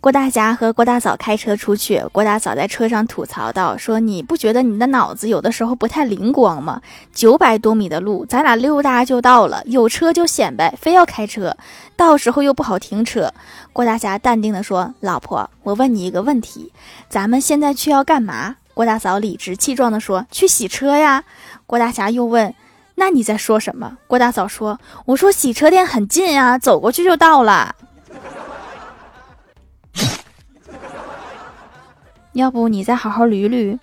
郭大侠和郭大嫂开车出去，郭大嫂在车上吐槽道：“说你不觉得你的脑子有的时候不太灵光吗？九百多米的路，咱俩溜达就到了，有车就显摆，非要开车，到时候又不好停车。”郭大侠淡定地说：“老婆，我问你一个问题，咱们现在去要干嘛？”郭大嫂理直气壮地说：“去洗车呀。”郭大侠又问：“那你在说什么？”郭大嫂说：“我说洗车店很近啊，走过去就到了。”要不你再好好捋捋。